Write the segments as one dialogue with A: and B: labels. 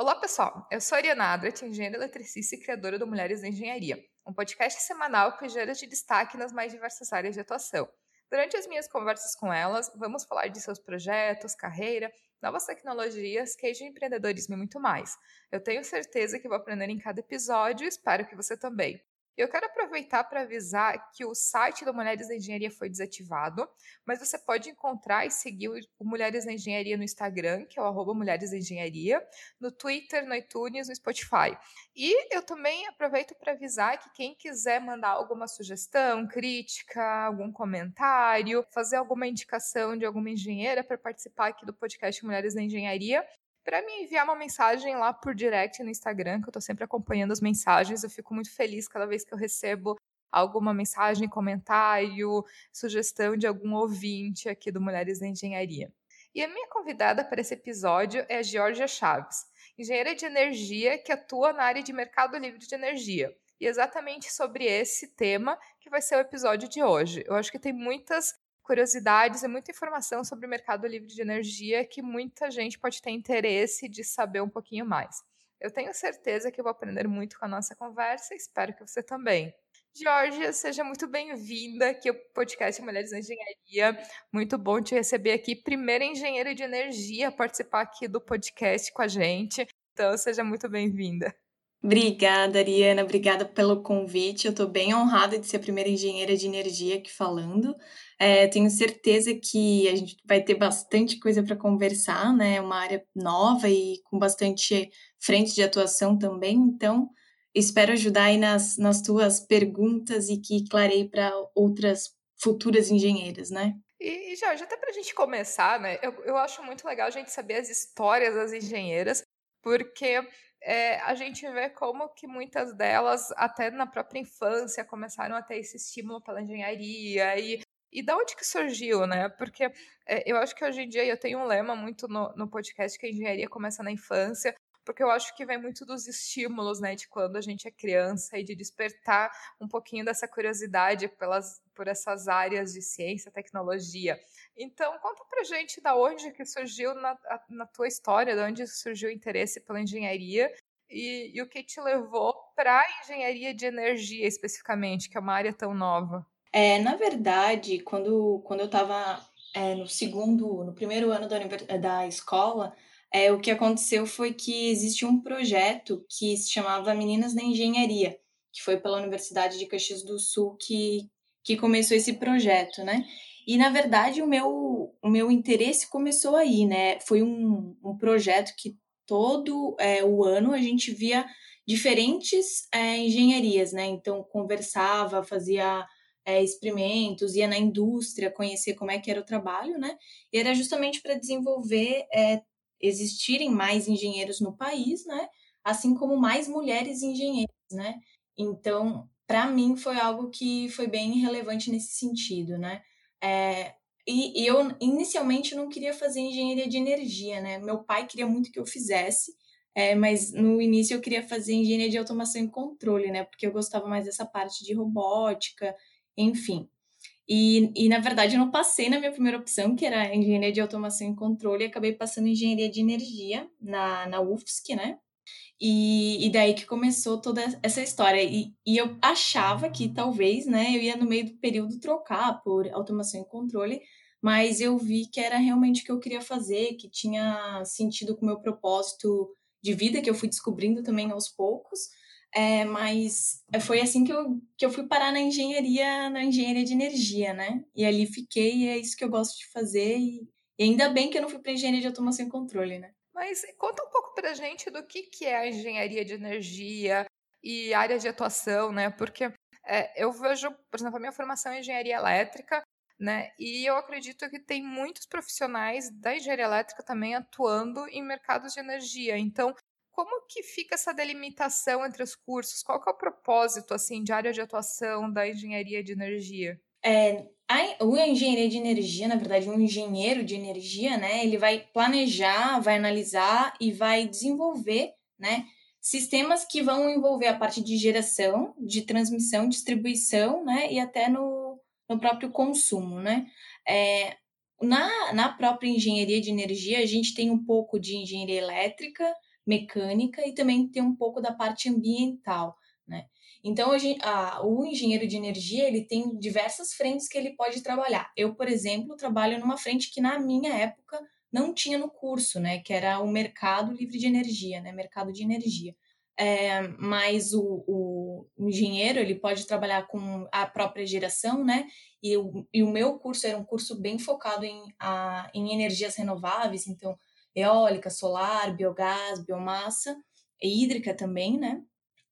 A: Olá, pessoal. Eu sou a Ariana Adrat, engenheira eletricista e criadora do Mulheres na Engenharia, um podcast semanal que gera de destaque nas mais diversas áreas de atuação. Durante as minhas conversas com elas, vamos falar de seus projetos, carreira, novas tecnologias, queijo empreendedorismo e muito mais. Eu tenho certeza que vou aprender em cada episódio e espero que você também. Eu quero aproveitar para avisar que o site do Mulheres na Engenharia foi desativado, mas você pode encontrar e seguir o Mulheres na Engenharia no Instagram, que é o Mulheres na Engenharia, no Twitter, no iTunes, no Spotify. E eu também aproveito para avisar que quem quiser mandar alguma sugestão, crítica, algum comentário, fazer alguma indicação de alguma engenheira para participar aqui do podcast Mulheres na Engenharia, para me enviar uma mensagem lá por direct no Instagram, que eu estou sempre acompanhando as mensagens. Eu fico muito feliz cada vez que eu recebo alguma mensagem, comentário, sugestão de algum ouvinte aqui do Mulheres na Engenharia. E a minha convidada para esse episódio é a Georgia Chaves, engenheira de energia que atua na área de mercado livre de energia. E exatamente sobre esse tema que vai ser o episódio de hoje. Eu acho que tem muitas curiosidades e muita informação sobre o mercado livre de energia que muita gente pode ter interesse de saber um pouquinho mais. Eu tenho certeza que eu vou aprender muito com a nossa conversa espero que você também. Georgia, seja muito bem-vinda aqui ao podcast Mulheres na Engenharia. Muito bom te receber aqui. Primeira engenheira de energia participar aqui do podcast com a gente. Então, seja muito bem-vinda.
B: Obrigada, Ariana. Obrigada pelo convite. Eu estou bem honrada de ser a primeira engenheira de energia aqui falando. É, tenho certeza que a gente vai ter bastante coisa para conversar, né? É uma área nova e com bastante frente de atuação também. Então, espero ajudar aí nas, nas tuas perguntas e que clarei para outras futuras engenheiras, né?
A: E, Jorge, até para a gente começar, né? Eu, eu acho muito legal a gente saber as histórias das engenheiras, porque é, a gente vê como que muitas delas, até na própria infância, começaram a ter esse estímulo pela engenharia e e da onde que surgiu, né? Porque é, eu acho que hoje em dia eu tenho um lema muito no, no podcast que a engenharia começa na infância, porque eu acho que vem muito dos estímulos, né, de quando a gente é criança e de despertar um pouquinho dessa curiosidade pelas, por essas áreas de ciência, tecnologia. Então, conta pra gente da onde que surgiu na, na tua história, de onde surgiu o interesse pela engenharia e, e o que te levou para engenharia de energia especificamente, que é uma área tão nova.
B: É, na verdade, quando, quando eu estava é, no segundo, no primeiro ano da, da escola, é, o que aconteceu foi que existe um projeto que se chamava Meninas na Engenharia, que foi pela Universidade de Caxias do Sul que, que começou esse projeto, né? E, na verdade, o meu, o meu interesse começou aí, né? Foi um, um projeto que todo é, o ano a gente via diferentes é, engenharias, né? Então, conversava, fazia é, experimentos, ia na indústria conhecer como é que era o trabalho, né? E era justamente para desenvolver, é, existirem mais engenheiros no país, né? Assim como mais mulheres engenheiras, né? Então, para mim foi algo que foi bem relevante nesse sentido, né? É, e, eu inicialmente não queria fazer engenharia de energia, né? Meu pai queria muito que eu fizesse, é, mas no início eu queria fazer engenharia de automação e controle, né? Porque eu gostava mais dessa parte de robótica, enfim. E, e, na verdade, eu não passei na minha primeira opção, que era engenharia de automação e controle, e acabei passando engenharia de energia na, na UFSC, né? E, e daí que começou toda essa história. E, e eu achava que talvez, né, eu ia no meio do período trocar por automação e controle, mas eu vi que era realmente o que eu queria fazer, que tinha sentido com o meu propósito de vida, que eu fui descobrindo também aos poucos. É, mas foi assim que eu, que eu fui parar na engenharia, na engenharia de energia, né? E ali fiquei, e é isso que eu gosto de fazer. E, e ainda bem que eu não fui para engenharia de automação e controle, né?
A: Mas conta um pouco pra gente do que, que é a engenharia de energia e área de atuação, né? Porque é, eu vejo, por exemplo, a minha formação é engenharia elétrica, né? E eu acredito que tem muitos profissionais da engenharia elétrica também atuando em mercados de energia. Então, como que fica essa delimitação entre os cursos? Qual é o propósito assim de área de atuação da engenharia de energia?
B: É, a, o engenharia de energia, na verdade, um engenheiro de energia, né, ele vai planejar, vai analisar e vai desenvolver, né, sistemas que vão envolver a parte de geração, de transmissão, distribuição, né, e até no, no próprio consumo, né. É, na, na própria engenharia de energia, a gente tem um pouco de engenharia elétrica, mecânica e também tem um pouco da parte ambiental, né? Então, a, a, o engenheiro de energia, ele tem diversas frentes que ele pode trabalhar. Eu, por exemplo, trabalho numa frente que na minha época não tinha no curso, né? Que era o mercado livre de energia, né? Mercado de energia. É, mas o, o, engenheiro, ele pode trabalhar com a própria geração, né? E o, e o meu curso era um curso bem focado em, a, em energias renováveis, então eólica, solar, biogás, biomassa, e hídrica também, né?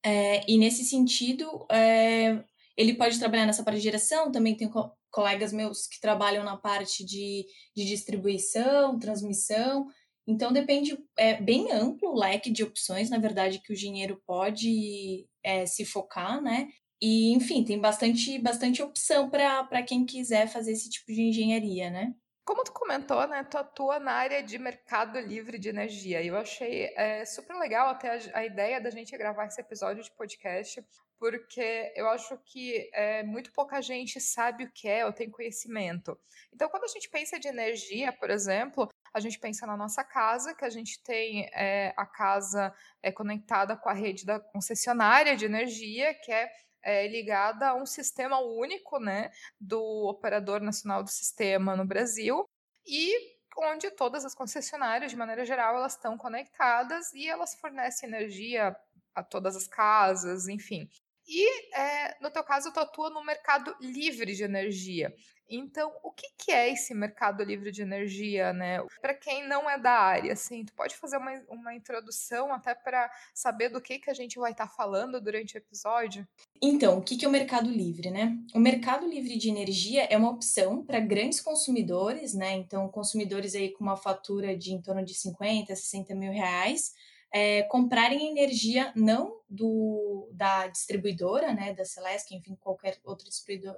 B: É, e nesse sentido, é, ele pode trabalhar nessa parte de geração, também tem co colegas meus que trabalham na parte de, de distribuição, transmissão. Então depende, é bem amplo o leque de opções, na verdade, que o engenheiro pode é, se focar, né? E, enfim, tem bastante, bastante opção para quem quiser fazer esse tipo de engenharia, né?
A: Como tu comentou, né, tu atua na área de mercado livre de energia. Eu achei é, super legal até a, a, ideia da gente gravar esse episódio de podcast, porque eu acho que é, muito pouca gente sabe o que é ou tem conhecimento. Então, quando a gente pensa de energia, por exemplo, a gente pensa na nossa casa, que a gente tem é, a casa é, conectada com a rede da concessionária de energia, que é é, ligada a um sistema único, né, do operador nacional do sistema no Brasil e onde todas as concessionárias, de maneira geral, elas estão conectadas e elas fornecem energia a todas as casas, enfim. E é, no teu caso, tu atua no mercado livre de energia. Então, o que, que é esse mercado livre de energia, né? Para quem não é da área, assim, tu pode fazer uma, uma introdução até para saber do que, que a gente vai estar tá falando durante o episódio?
B: Então, o que, que é o mercado livre, né? O mercado livre de energia é uma opção para grandes consumidores, né? Então, consumidores aí com uma fatura de em torno de 50, 60 mil reais, é, comprarem energia não do da distribuidora, né, da Celesc, enfim, qualquer outra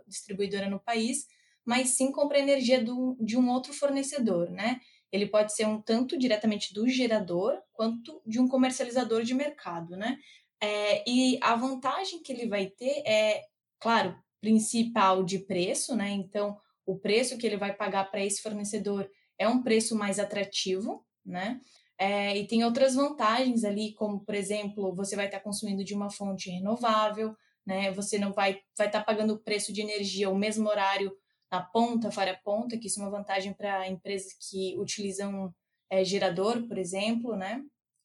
B: distribuidora no país, mas sim compra energia do, de um outro fornecedor, né? Ele pode ser um tanto diretamente do gerador quanto de um comercializador de mercado, né? É, e a vantagem que ele vai ter é, claro, principal de preço, né? Então, o preço que ele vai pagar para esse fornecedor é um preço mais atrativo, né? É, e tem outras vantagens ali, como, por exemplo, você vai estar consumindo de uma fonte renovável, né? Você não vai vai estar pagando o preço de energia o mesmo horário na ponta, fora ponta, que isso é uma vantagem para empresas que utilizam é, gerador, por exemplo, né?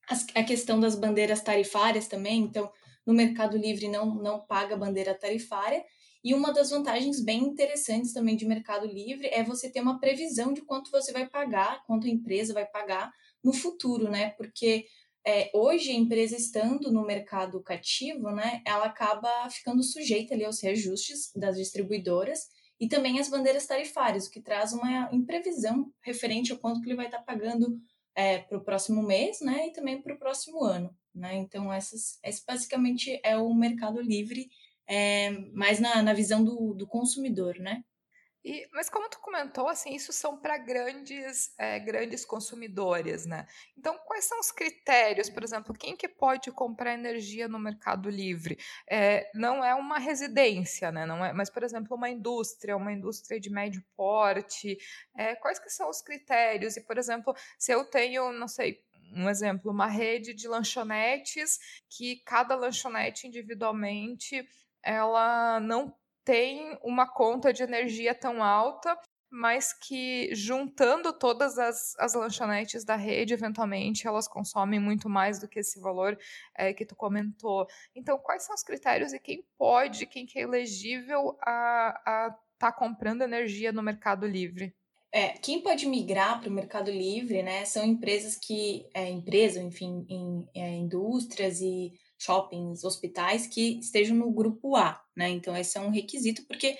B: As, a questão das bandeiras tarifárias também, então, no Mercado Livre não, não paga bandeira tarifária, e uma das vantagens bem interessantes também de Mercado Livre é você ter uma previsão de quanto você vai pagar, quanto a empresa vai pagar no futuro, né? Porque é, hoje a empresa estando no mercado cativo, né, ela acaba ficando sujeita ali aos reajustes das distribuidoras e também as bandeiras tarifárias, o que traz uma imprevisão referente ao quanto que ele vai estar pagando é, para o próximo mês, né, e também para o próximo ano, né. Então essas, esse basicamente é o mercado livre, é, mais na, na visão do, do consumidor, né.
A: E, mas como tu comentou, assim, isso são para grandes, é, grandes consumidores, né? Então, quais são os critérios, por exemplo, quem que pode comprar energia no Mercado Livre? É, não é uma residência, né? Não é, mas, por exemplo, uma indústria, uma indústria de médio porte. É, quais que são os critérios? E, por exemplo, se eu tenho, não sei, um exemplo, uma rede de lanchonetes que cada lanchonete individualmente ela não tem uma conta de energia tão alta, mas que juntando todas as, as lanchonetes da rede, eventualmente elas consomem muito mais do que esse valor é, que tu comentou. Então, quais são os critérios e quem pode, quem que é elegível a estar tá comprando energia no Mercado Livre?
B: É, quem pode migrar para o Mercado Livre, né, são empresas que, é, empresas, enfim, em, é, indústrias e shoppings, hospitais que estejam no grupo A, né? Então, esse é um requisito, porque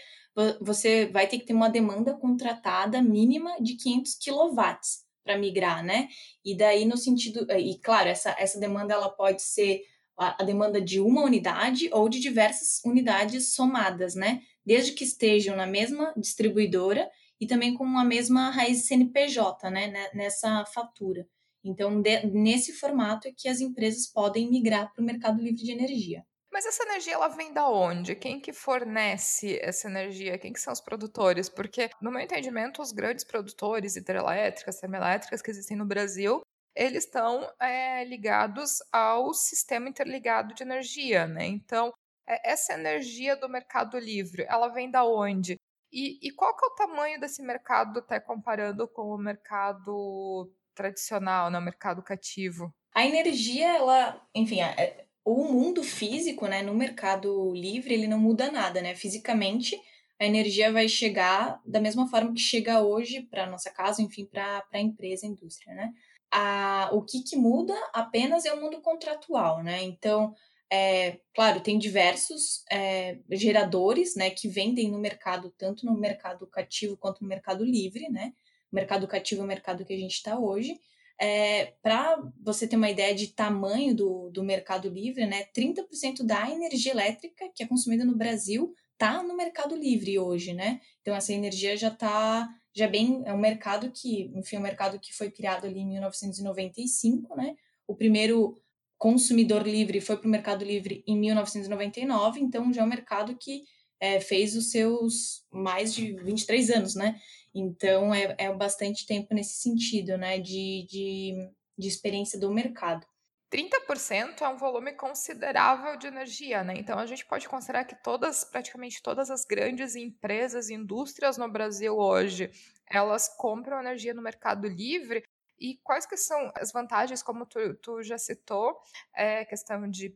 B: você vai ter que ter uma demanda contratada mínima de 500 quilowatts para migrar, né? E daí, no sentido. E, claro, essa, essa demanda ela pode ser a, a demanda de uma unidade ou de diversas unidades somadas, né? Desde que estejam na mesma distribuidora e também com a mesma raiz CNPJ, né? Nessa fatura. Então, de, nesse formato é que as empresas podem migrar para o mercado livre de energia.
A: Mas essa energia ela vem da onde? Quem que fornece essa energia? Quem que são os produtores? Porque, no meu entendimento, os grandes produtores hidrelétricas, termoelétricas que existem no Brasil, eles estão é, ligados ao sistema interligado de energia, né? Então, é, essa energia do mercado livre, ela vem da onde? E, e qual que é o tamanho desse mercado, até comparando com o mercado tradicional, né, o mercado cativo?
B: A energia, ela, enfim, é, o mundo físico, né, no mercado livre, ele não muda nada, né? Fisicamente, a energia vai chegar da mesma forma que chega hoje para nossa casa, enfim, para a empresa, indústria, né? A, o que, que muda apenas é o mundo contratual, né? Então, é, claro, tem diversos é, geradores, né, que vendem no mercado, tanto no mercado cativo quanto no mercado livre, né? Mercado cativo é o mercado que a gente está hoje. É, Para você ter uma ideia de tamanho do, do mercado livre, né, 30% da energia elétrica que é consumida no Brasil está no mercado livre hoje, né? Então essa energia já está já bem é um mercado que, enfim, é um mercado que foi criado ali em 1995, né? O primeiro consumidor livre foi para o Mercado Livre em 1999, então já é um mercado que é, fez os seus mais de 23 anos, né? Então é, é bastante tempo nesse sentido, né? De, de, de experiência do mercado.
A: 30% é um volume considerável de energia, né? Então a gente pode considerar que todas, praticamente todas as grandes empresas, indústrias no Brasil hoje, elas compram energia no mercado livre e quais que são as vantagens, como tu, tu já citou, é, questão de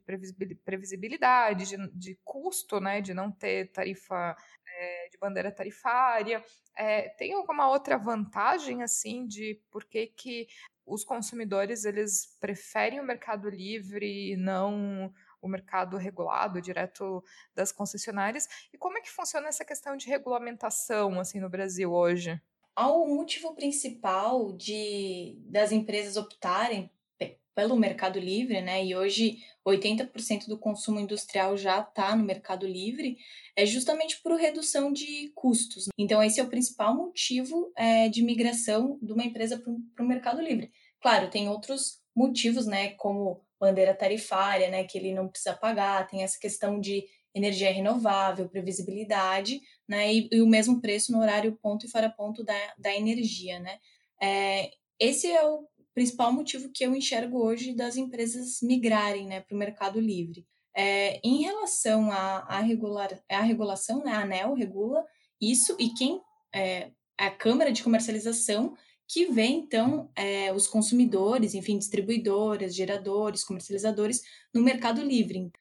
A: previsibilidade, de, de, custo, né, de não ter tarifa é, de bandeira tarifária. É, tem alguma outra vantagem, assim, de por que, que os consumidores eles preferem o mercado livre e não o mercado regulado direto das concessionárias? E como é que funciona essa questão de regulamentação, assim, no Brasil hoje?
B: O motivo principal de das empresas optarem pelo mercado livre, né? E hoje 80% do consumo industrial já está no mercado livre, é justamente por redução de custos. Então, esse é o principal motivo é, de migração de uma empresa para o mercado livre. Claro, tem outros motivos, né? Como bandeira tarifária, né? Que ele não precisa pagar, tem essa questão de energia renovável, previsibilidade, né? E, e, o mesmo preço no horário ponto e fora ponto da, da energia, né? É, esse é o principal motivo que eu enxergo hoje das empresas migrarem né, para o mercado livre. É, em relação à, à, regular, à regulação, né, a ANEL regula isso e quem é a Câmara de Comercialização que vê, então, é, os consumidores, enfim, distribuidoras, geradores, comercializadores no mercado livre.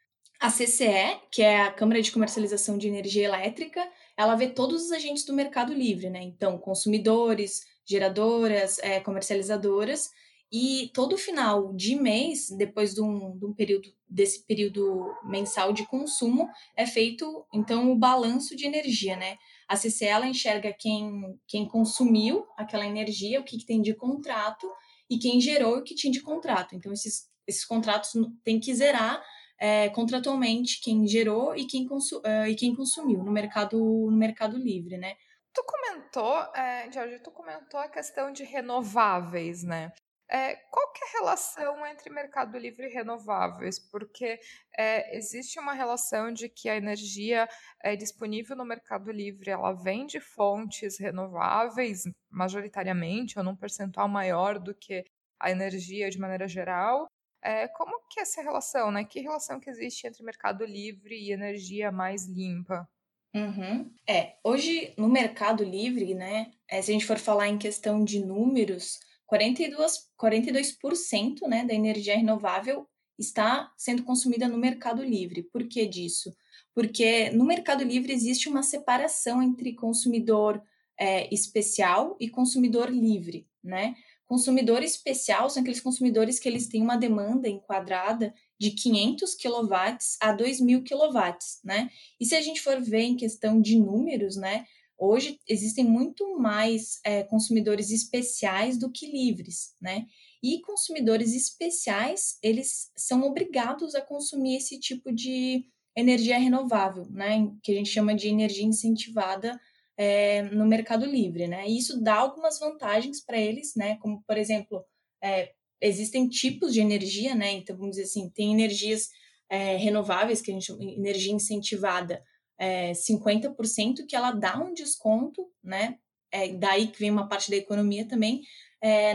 B: A CCE, que é a Câmara de Comercialização de Energia Elétrica, ela vê todos os agentes do mercado livre, né? Então, consumidores, geradoras, é, comercializadoras, e todo final de mês, depois de um, de um, período desse período mensal de consumo, é feito então o balanço de energia, né? A CCE ela enxerga quem, quem consumiu aquela energia, o que, que tem de contrato, e quem gerou o que tinha de contrato. Então, esses, esses contratos têm que zerar é, contratualmente quem gerou e quem, consu, uh, e quem consumiu no mercado, no mercado livre, né?
A: Tu comentou, é, Jorge, tu comentou a questão de renováveis, né? É, qual que é a relação entre mercado livre e renováveis? Porque é, existe uma relação de que a energia é disponível no mercado livre, ela vem de fontes renováveis, majoritariamente, ou num percentual maior do que a energia de maneira geral, é, como que é essa relação, né? Que relação que existe entre mercado livre e energia mais limpa?
B: Uhum. É, hoje no mercado livre, né? É, se a gente for falar em questão de números, 42, 42% né, da energia renovável está sendo consumida no mercado livre. Por que disso? Porque no mercado livre existe uma separação entre consumidor é, especial e consumidor livre, né? Consumidor especial são aqueles consumidores que eles têm uma demanda enquadrada de 500 kW a 2.000 kW, né? E se a gente for ver em questão de números, né? Hoje existem muito mais é, consumidores especiais do que livres, né? E consumidores especiais, eles são obrigados a consumir esse tipo de energia renovável, né? Que a gente chama de energia incentivada é, no Mercado Livre, né? E isso dá algumas vantagens para eles, né? Como, por exemplo, é, existem tipos de energia, né? Então, vamos dizer assim, tem energias é, renováveis, que a gente chama energia incentivada, é, 50%, que ela dá um desconto, né? É daí que vem uma parte da economia também,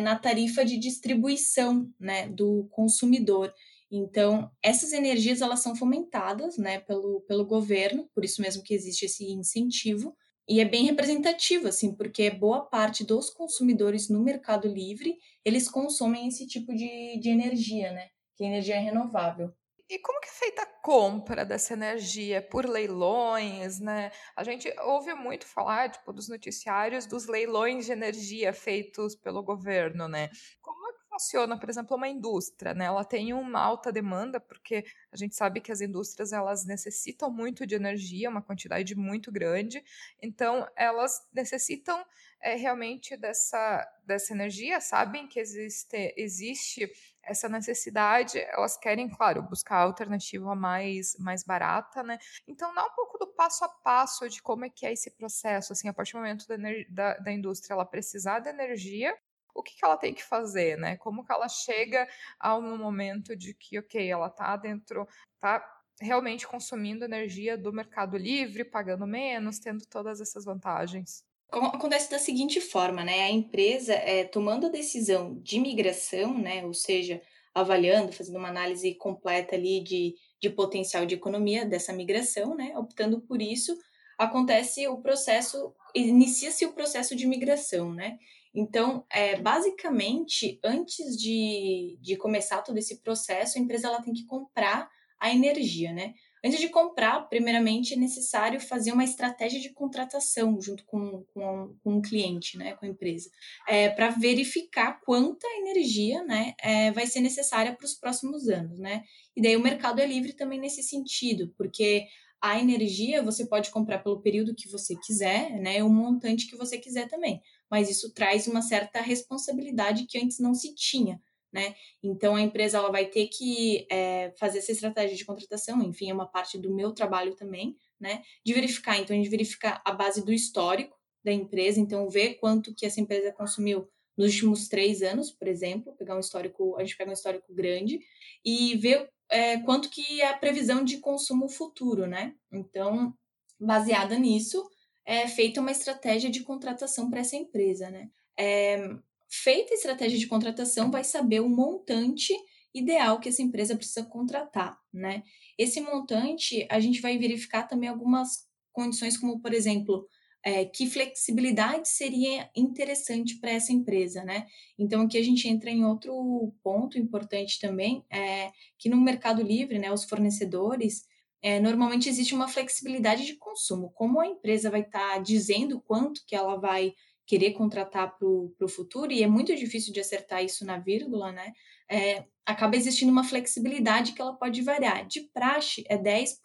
B: na tarifa de distribuição né, do consumidor. Então, essas energias elas são fomentadas né, pelo, pelo governo, por isso mesmo que existe esse incentivo, e é bem representativo, assim, porque boa parte dos consumidores no Mercado Livre, eles consomem esse tipo de, de energia, né? Que é energia renovável.
A: E como que é feita a compra dessa energia? Por leilões, né? A gente ouve muito falar, tipo, dos noticiários dos leilões de energia feitos pelo governo, né? Como funciona, por exemplo, uma indústria, né? Ela tem uma alta demanda, porque a gente sabe que as indústrias, elas necessitam muito de energia, uma quantidade muito grande, então elas necessitam é, realmente dessa, dessa energia, sabem que existe, existe essa necessidade, elas querem, claro, buscar a alternativa mais, mais barata, né? Então, dá um pouco do passo a passo de como é que é esse processo, assim, a partir do momento da, da, da indústria ela precisar da energia, o que, que ela tem que fazer, né? Como que ela chega ao momento de que, ok, ela tá dentro, tá realmente consumindo energia do mercado livre, pagando menos, tendo todas essas vantagens
B: acontece da seguinte forma, né? A empresa é, tomando a decisão de migração, né? Ou seja, avaliando, fazendo uma análise completa ali de, de potencial de economia dessa migração, né? Optando por isso, acontece o processo, inicia-se o processo de migração, né? Então, é, basicamente, antes de, de começar todo esse processo, a empresa ela tem que comprar a energia, né? Antes de comprar, primeiramente é necessário fazer uma estratégia de contratação junto com, com, com o cliente, né, com a empresa, é, para verificar quanta energia né, é, vai ser necessária para os próximos anos. Né? E daí o mercado é livre também nesse sentido, porque a energia você pode comprar pelo período que você quiser, né, o montante que você quiser também, mas isso traz uma certa responsabilidade que antes não se tinha né? Então a empresa ela vai ter que é, fazer essa estratégia de contratação, enfim, é uma parte do meu trabalho também, né? De verificar, então a gente verifica a base do histórico da empresa, então ver quanto que essa empresa consumiu nos últimos três anos, por exemplo, pegar um histórico, a gente pega um histórico grande e ver é, quanto que é a previsão de consumo futuro, né? Então, baseada nisso, é feita uma estratégia de contratação para essa empresa, né? É, feita a estratégia de contratação, vai saber o montante ideal que essa empresa precisa contratar, né? Esse montante, a gente vai verificar também algumas condições, como, por exemplo, é, que flexibilidade seria interessante para essa empresa, né? Então, aqui a gente entra em outro ponto importante também, é que no Mercado Livre, né, os fornecedores, é, normalmente existe uma flexibilidade de consumo. Como a empresa vai estar tá dizendo quanto que ela vai querer contratar para o futuro, e é muito difícil de acertar isso na vírgula, né? É, acaba existindo uma flexibilidade que ela pode variar. De praxe, é 10%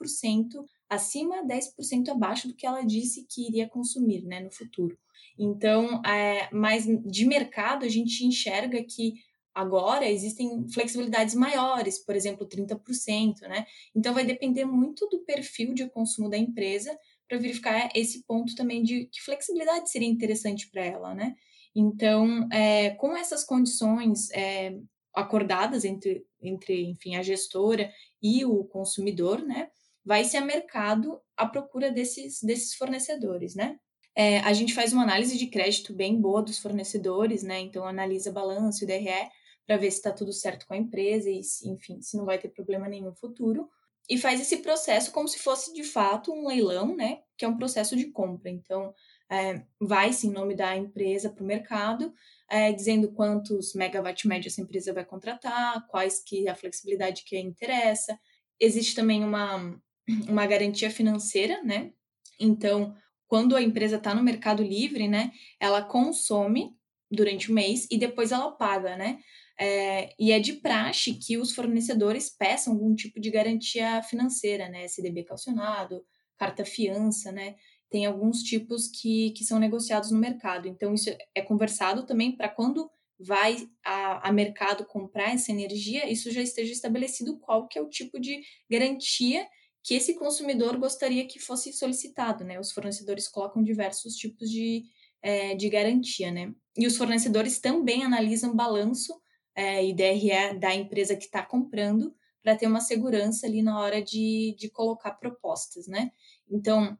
B: acima, 10% abaixo do que ela disse que iria consumir né, no futuro. Então, é, mas de mercado, a gente enxerga que agora existem flexibilidades maiores, por exemplo, 30%, né? Então, vai depender muito do perfil de consumo da empresa para verificar esse ponto também de que flexibilidade seria interessante para ela, né? Então, é, com essas condições é, acordadas entre, entre, enfim, a gestora e o consumidor, né? Vai ser a mercado à procura desses, desses fornecedores, né? É, a gente faz uma análise de crédito bem boa dos fornecedores, né? Então, analisa balanço e DRE para ver se está tudo certo com a empresa e, enfim, se não vai ter problema nenhum no futuro e faz esse processo como se fosse de fato um leilão, né? Que é um processo de compra. Então, é, vai-se em nome da empresa para o mercado, é, dizendo quantos megawatt médio essa empresa vai contratar, quais que a flexibilidade que interessa. Existe também uma, uma garantia financeira, né? Então, quando a empresa está no mercado livre, né? Ela consome durante o mês e depois ela paga, né? É, e é de praxe que os fornecedores peçam algum tipo de garantia financeira, né? SDB calcionado, carta fiança, né? Tem alguns tipos que, que são negociados no mercado. Então, isso é conversado também para quando vai a, a, mercado comprar essa energia, isso já esteja estabelecido qual que é o tipo de garantia que esse consumidor gostaria que fosse solicitado, né? Os fornecedores colocam diversos tipos de, é, de garantia, né? E os fornecedores também analisam balanço é, e DRE da empresa que está comprando para ter uma segurança ali na hora de, de colocar propostas, né? Então,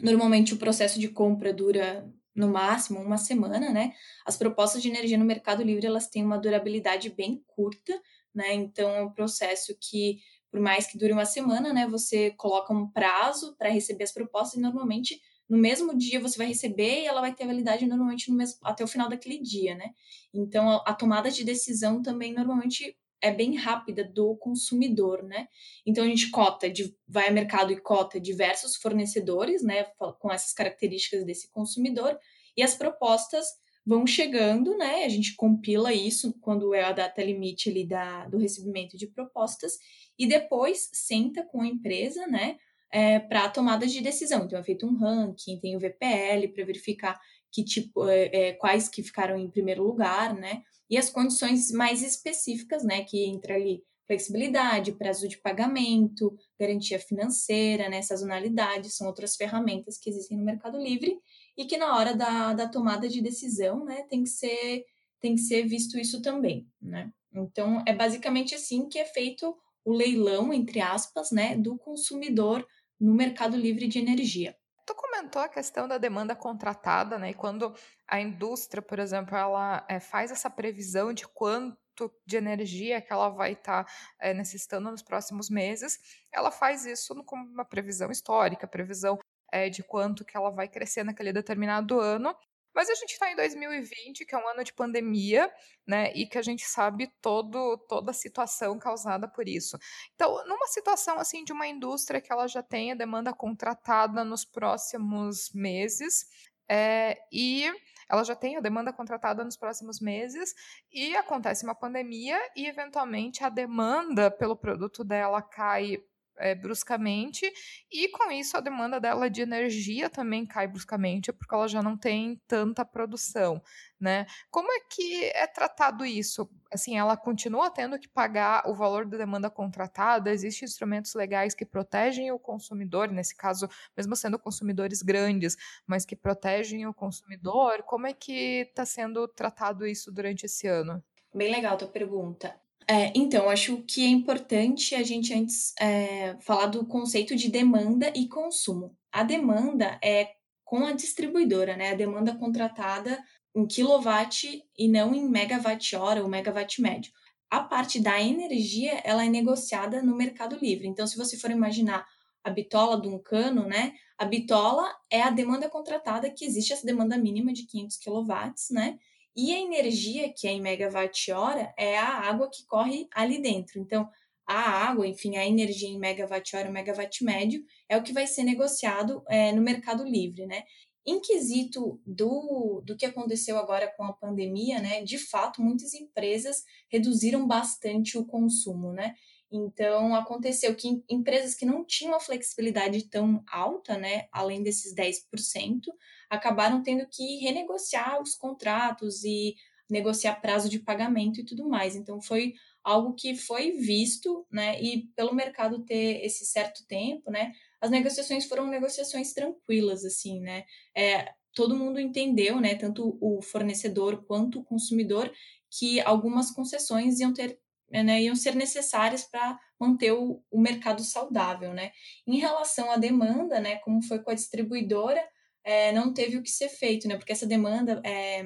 B: normalmente o processo de compra dura no máximo uma semana, né? As propostas de energia no Mercado Livre elas têm uma durabilidade bem curta, né? Então é um processo que, por mais que dure uma semana, né? Você coloca um prazo para receber as propostas e normalmente no mesmo dia você vai receber e ela vai ter validade normalmente no mesmo, até o final daquele dia, né? Então a, a tomada de decisão também normalmente é bem rápida do consumidor, né? Então a gente cota, de, vai ao mercado e cota diversos fornecedores, né, com essas características desse consumidor, e as propostas vão chegando, né? A gente compila isso quando é a data limite ali da, do recebimento de propostas, e depois senta com a empresa, né, é, para a tomada de decisão. Então é feito um ranking, tem o VPL para verificar que tipo, é, é, quais que ficaram em primeiro lugar, né? E as condições mais específicas, né? Que entra ali flexibilidade, prazo de pagamento, garantia financeira, né? Sazonalidade, são outras ferramentas que existem no Mercado Livre e que na hora da, da tomada de decisão, né? Tem que ser tem que ser visto isso também, né? Então é basicamente assim que é feito o leilão, entre aspas, né, do consumidor no Mercado Livre de Energia.
A: Tu comentou a questão da demanda contratada, né? E quando a indústria, por exemplo, ela é, faz essa previsão de quanto de energia que ela vai estar tá, é, necessitando nos próximos meses, ela faz isso como uma previsão histórica, previsão é, de quanto que ela vai crescer naquele determinado ano, mas a gente está em 2020, que é um ano de pandemia, né? E que a gente sabe todo, toda a situação causada por isso. Então, numa situação assim de uma indústria que ela já tem a demanda contratada nos próximos meses, é, e ela já tem a demanda contratada nos próximos meses e acontece uma pandemia e eventualmente a demanda pelo produto dela cai é, bruscamente, e com isso a demanda dela de energia também cai bruscamente, porque ela já não tem tanta produção, né? Como é que é tratado isso? Assim, ela continua tendo que pagar o valor da demanda contratada? Existem instrumentos legais que protegem o consumidor, nesse caso, mesmo sendo consumidores grandes, mas que protegem o consumidor? Como é que está sendo tratado isso durante esse ano?
B: Bem legal a tua pergunta. É, então, acho que é importante a gente antes é, falar do conceito de demanda e consumo. A demanda é com a distribuidora, né? A demanda contratada em quilowatt e não em megawatt-hora ou megawatt médio. A parte da energia, ela é negociada no Mercado Livre. Então, se você for imaginar a bitola de um cano, né? A bitola é a demanda contratada que existe essa demanda mínima de 500 kW, né? E a energia, que é em megawatt-hora, é a água que corre ali dentro. Então, a água, enfim, a energia em megawatt-hora, megawatt médio, é o que vai ser negociado é, no Mercado Livre, né? Em quesito do, do que aconteceu agora com a pandemia, né? De fato, muitas empresas reduziram bastante o consumo, né? Então, aconteceu que empresas que não tinham a flexibilidade tão alta, né, além desses 10%, acabaram tendo que renegociar os contratos e negociar prazo de pagamento e tudo mais. Então, foi algo que foi visto, né, e pelo mercado ter esse certo tempo, né, as negociações foram negociações tranquilas, assim, né, é, todo mundo entendeu, né, tanto o fornecedor quanto o consumidor, que algumas concessões iam ter né, iam ser necessárias para manter o, o, mercado saudável, né? Em relação à demanda, né, como foi com a distribuidora, é, não teve o que ser feito, né? Porque essa demanda é,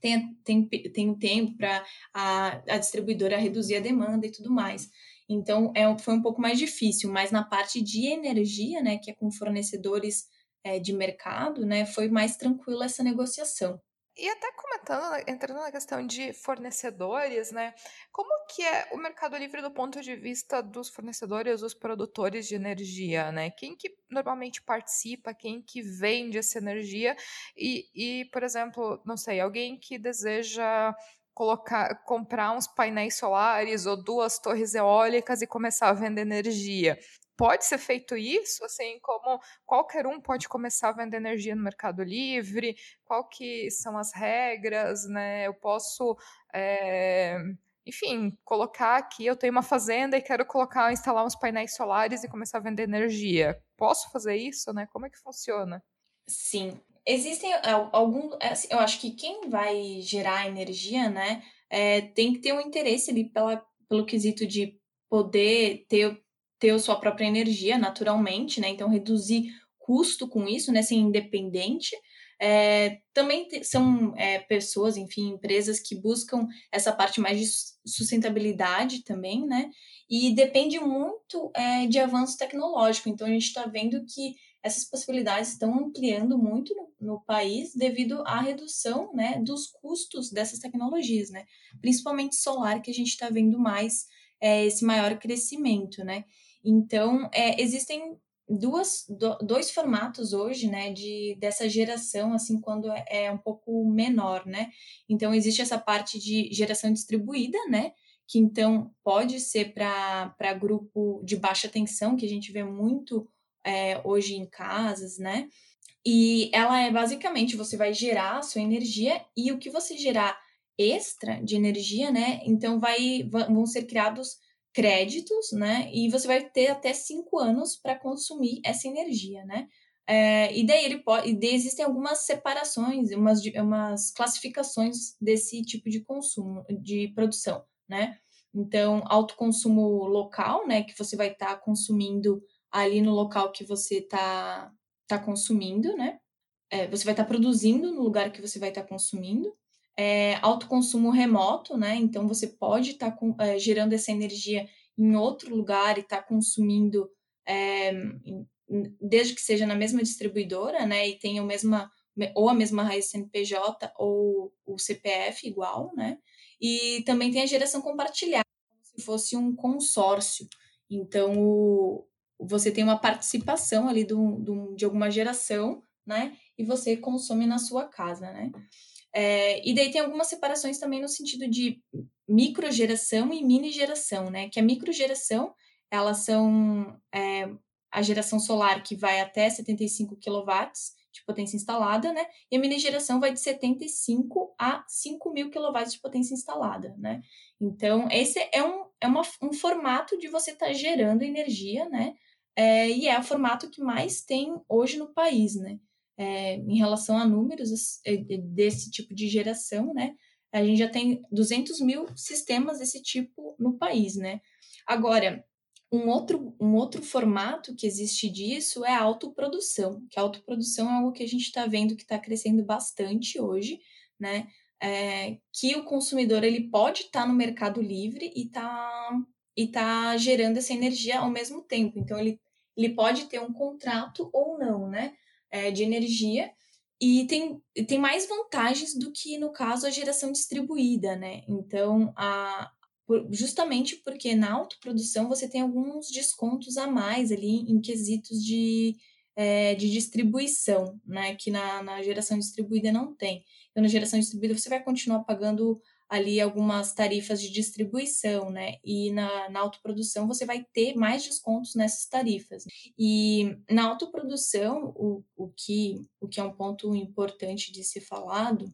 B: tem, tem, tem tempo para a, a distribuidora reduzir a demanda e tudo mais. Então, é, foi um pouco mais difícil, mas na parte de energia, né, que é com fornecedores é, de mercado, né, foi mais tranquila essa negociação.
A: E até comentando, entrando na questão de fornecedores, né? Como que é o Mercado Livre do ponto de vista dos fornecedores, dos produtores de energia, né? Quem que normalmente participa, quem que vende essa energia e, e por exemplo, não sei, alguém que deseja colocar, comprar uns painéis solares ou duas torres eólicas e começar a vender energia pode ser feito isso, assim, como qualquer um pode começar a vender energia no Mercado Livre, qual que são as regras, né? Eu posso, é, enfim, colocar aqui, eu tenho uma fazenda e quero colocar, instalar uns painéis solares e começar a vender energia. Posso fazer isso, né? Como é que funciona?
B: Sim, existem alguns, assim, eu acho que quem vai gerar energia, né, é, tem que ter um interesse ali pela, pelo quesito de poder ter ter sua própria energia naturalmente, né? Então reduzir custo com isso, né? Ser independente. É, também são é, pessoas, enfim, empresas que buscam essa parte mais de sustentabilidade também, né? E depende muito é, de avanço tecnológico. Então, a gente está vendo que essas possibilidades estão ampliando muito no, no, país devido à redução né, dos custos dessas tecnologias, né? Principalmente solar, que a gente está vendo mais é, esse maior crescimento, né? Então, é, existem duas, do, dois formatos hoje, né, de, dessa geração, assim, quando é, é um pouco menor, né? Então, existe essa parte de geração distribuída, né? Que então pode ser para grupo de baixa tensão, que a gente vê muito é, hoje em casas, né? E ela é basicamente você vai gerar a sua energia e o que você gerar extra de energia, né? Então vai vão ser criados créditos, né? E você vai ter até cinco anos para consumir essa energia, né? É, e daí ele pode, e daí existem algumas separações, umas, umas classificações desse tipo de consumo, de produção, né? Então, autoconsumo local, né? Que você vai estar tá consumindo ali no local que você está tá consumindo, né? É, você vai estar tá produzindo no lugar que você vai estar tá consumindo. É, autoconsumo remoto, né? Então você pode estar tá é, gerando essa energia em outro lugar e estar tá consumindo, é, desde que seja na mesma distribuidora, né? E tenha o mesma ou a mesma raiz CNPJ ou o CPF igual, né? E também tem a geração compartilhada, como se fosse um consórcio. Então, o, você tem uma participação ali do, do, de alguma geração, né? E você consome na sua casa, né? É, e daí tem algumas separações também no sentido de microgeração e mini geração, né? Que a microgeração, elas são é, a geração solar que vai até 75 kW de potência instalada, né? E a mini geração vai de 75 a 5 mil kW de potência instalada, né? Então, esse é um, é uma, um formato de você estar tá gerando energia, né? é, e é o formato que mais tem hoje no país, né? É, em relação a números desse tipo de geração, né? A gente já tem 200 mil sistemas desse tipo no país, né? Agora, um outro, um outro formato que existe disso é a autoprodução, que a autoprodução é algo que a gente está vendo que está crescendo bastante hoje, né? É, que o consumidor ele pode estar tá no mercado livre e tá e tá gerando essa energia ao mesmo tempo. Então, ele, ele pode ter um contrato ou não, né, é, de energia, e tem, tem mais vantagens do que, no caso, a geração distribuída, né? Então, a, justamente porque na autoprodução você tem alguns descontos a mais ali em quesitos de, é, de distribuição, né? Que na, na geração distribuída não tem. Então, na geração distribuída você vai continuar pagando ali algumas tarifas de distribuição, né? E na, na autoprodução você vai ter mais descontos nessas tarifas. E na autoprodução, o, o, que, o que é um ponto importante de ser falado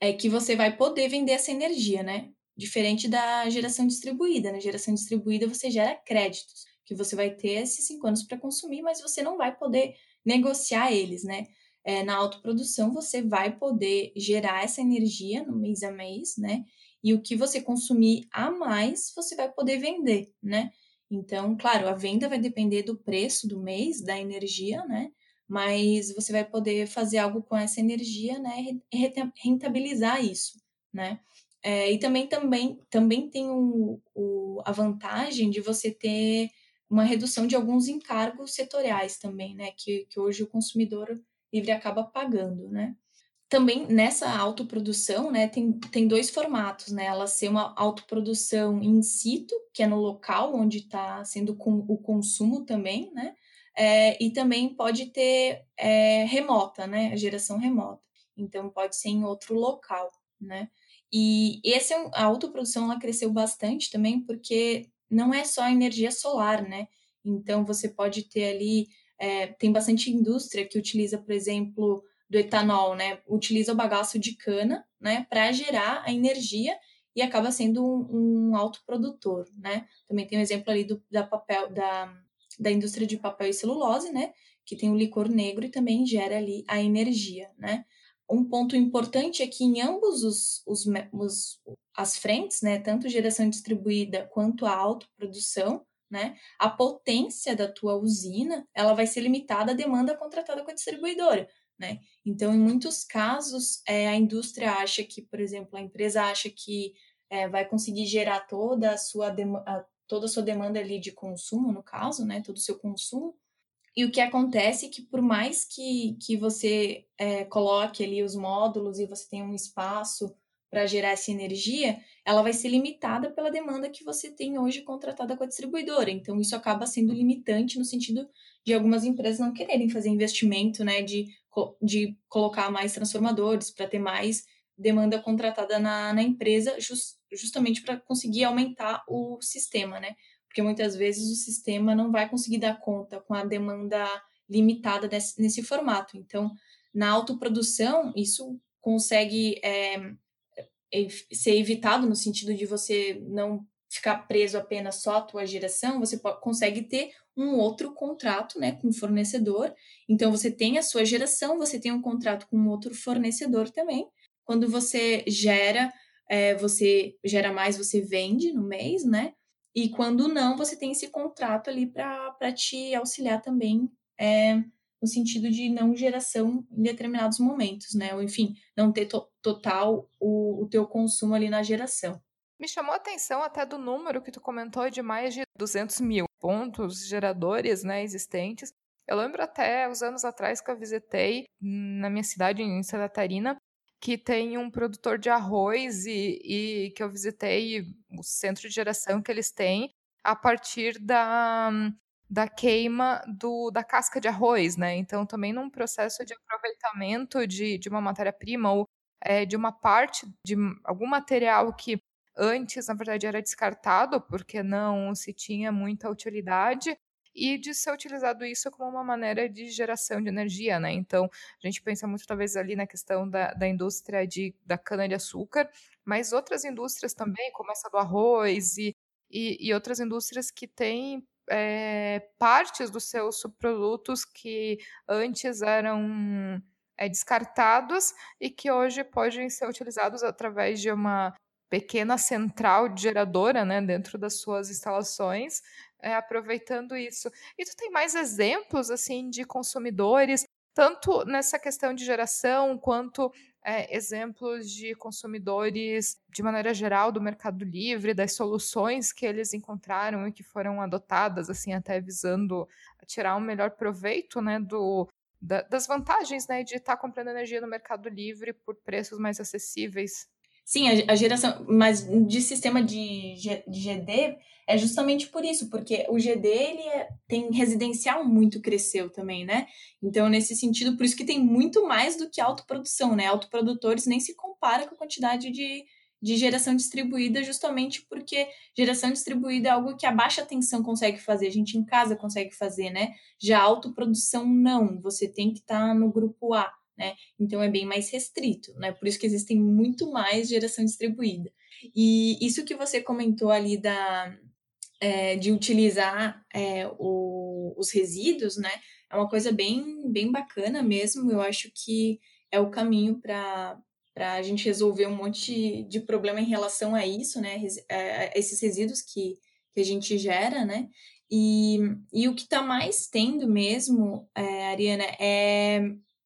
B: é que você vai poder vender essa energia, né? Diferente da geração distribuída. Na geração distribuída você gera créditos, que você vai ter esses cinco anos para consumir, mas você não vai poder negociar eles, né? É, na autoprodução, você vai poder gerar essa energia no mês a mês, né? E o que você consumir a mais, você vai poder vender, né? Então, claro, a venda vai depender do preço do mês, da energia, né? Mas você vai poder fazer algo com essa energia, né? E rentabilizar isso, né? É, e também, também, também tem o, o, a vantagem de você ter uma redução de alguns encargos setoriais também, né? Que, que hoje o consumidor livre acaba pagando, né? Também nessa autoprodução, né, tem, tem dois formatos, né? Ela ser uma autoprodução in situ, que é no local onde está sendo com, o consumo também, né? É, e também pode ter é, remota, né? A geração remota. Então pode ser em outro local, né? E esse, é a autoprodução ela cresceu bastante também porque não é só energia solar, né? Então você pode ter ali é, tem bastante indústria que utiliza, por exemplo, do etanol, né? Utiliza o bagaço de cana, né, para gerar a energia e acaba sendo um, um autoprodutor, né? Também tem o um exemplo ali do, da papel da, da indústria de papel e celulose, né? Que tem o licor negro e também gera ali a energia, né? Um ponto importante é que em ambos os, os, os as frentes, né, tanto geração distribuída quanto a autoprodução, né? A potência da tua usina, ela vai ser limitada à demanda contratada com a distribuidora, né? Então, em muitos casos, é, a indústria acha que, por exemplo, a empresa acha que é, vai conseguir gerar toda a sua a, toda a sua demanda ali de consumo, no caso, né? Todo o seu consumo. E o que acontece é que, por mais que, que você é, coloque ali os módulos e você tenha um espaço para gerar essa energia, ela vai ser limitada pela demanda que você tem hoje contratada com a distribuidora. Então, isso acaba sendo limitante no sentido de algumas empresas não quererem fazer investimento, né, de, de colocar mais transformadores para ter mais demanda contratada na, na empresa, just, justamente para conseguir aumentar o sistema, né? Porque muitas vezes o sistema não vai conseguir dar conta com a demanda limitada nesse, nesse formato. Então, na autoprodução, isso consegue é, ser evitado no sentido de você não ficar preso apenas só à tua geração, você consegue ter um outro contrato, né, com o fornecedor. Então você tem a sua geração, você tem um contrato com outro fornecedor também. Quando você gera, é, você gera mais, você vende no mês, né? E quando não, você tem esse contrato ali para te auxiliar também é, no sentido de não geração em determinados momentos, né? Ou enfim, não ter to total o, o teu consumo ali na geração.
A: Me chamou a atenção até do número que tu comentou de mais de 200 mil pontos geradores né, existentes. Eu lembro até os anos atrás que eu visitei na minha cidade, em Santa Catarina, que tem um produtor de arroz e, e que eu visitei o centro de geração que eles têm a partir da, da queima do, da casca de arroz, né? Então, também num processo de aproveitamento de, de uma matéria-prima ou é, de uma parte de algum material que antes, na verdade, era descartado porque não se tinha muita utilidade e de ser utilizado isso como uma maneira de geração de energia, né? Então, a gente pensa muito talvez ali na questão da, da indústria de, da cana-de-açúcar, mas outras indústrias também, como essa do arroz e, e, e outras indústrias que têm é, partes dos seus subprodutos que antes eram é, descartados e que hoje podem ser utilizados através de uma pequena central geradora né, dentro das suas instalações, é, aproveitando isso. E tu tem mais exemplos assim de consumidores, tanto nessa questão de geração quanto é, exemplos de consumidores, de maneira geral, do Mercado Livre, das soluções que eles encontraram e que foram adotadas, assim, até visando tirar um melhor proveito, né, do, da, das vantagens, né, de estar comprando energia no Mercado Livre por preços mais acessíveis.
B: Sim, a, a geração, mas de sistema de, de GD é justamente por isso, porque o GD ele é, tem residencial muito cresceu também, né? Então, nesse sentido, por isso que tem muito mais do que autoprodução, né? Autoprodutores nem se compara com a quantidade de, de geração distribuída, justamente porque geração distribuída é algo que a baixa tensão consegue fazer, a gente em casa consegue fazer, né? Já autoprodução, não. Você tem que estar tá no grupo A né? Então é bem mais restrito, né? Por isso que existem muito mais geração distribuída. E isso que você comentou ali da, é, de utilizar é, o, os resíduos, né? É uma coisa bem, bem bacana mesmo. Eu acho que é o caminho para para a gente resolver um monte de problema em relação a isso, né? É, esses resíduos que, que a gente gera, né? E, e o que está mais tendo mesmo, é, Ariana, é